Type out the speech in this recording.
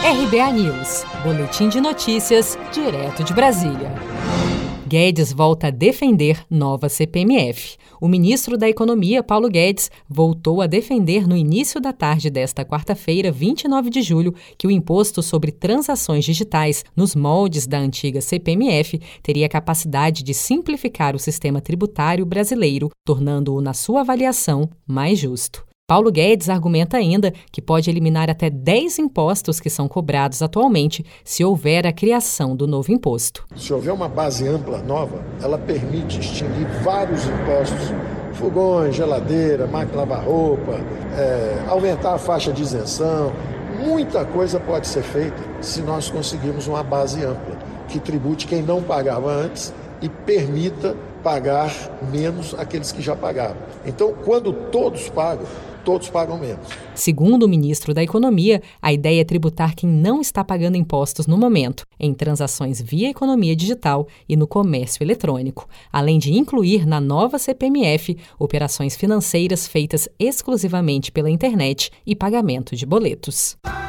RBA News, Boletim de Notícias, direto de Brasília. Guedes volta a defender nova CPMF. O ministro da Economia, Paulo Guedes, voltou a defender no início da tarde desta quarta-feira, 29 de julho, que o imposto sobre transações digitais, nos moldes da antiga CPMF, teria capacidade de simplificar o sistema tributário brasileiro, tornando-o, na sua avaliação, mais justo. Paulo Guedes argumenta ainda que pode eliminar até 10 impostos que são cobrados atualmente se houver a criação do novo imposto. Se houver uma base ampla nova, ela permite extinguir vários impostos fogões, geladeira, máquina lavar roupa, é, aumentar a faixa de isenção. Muita coisa pode ser feita se nós conseguirmos uma base ampla que tribute quem não pagava antes e permita pagar menos aqueles que já pagavam. Então, quando todos pagam, todos pagam menos. Segundo o ministro da Economia, a ideia é tributar quem não está pagando impostos no momento, em transações via economia digital e no comércio eletrônico, além de incluir na nova CPMF operações financeiras feitas exclusivamente pela internet e pagamento de boletos.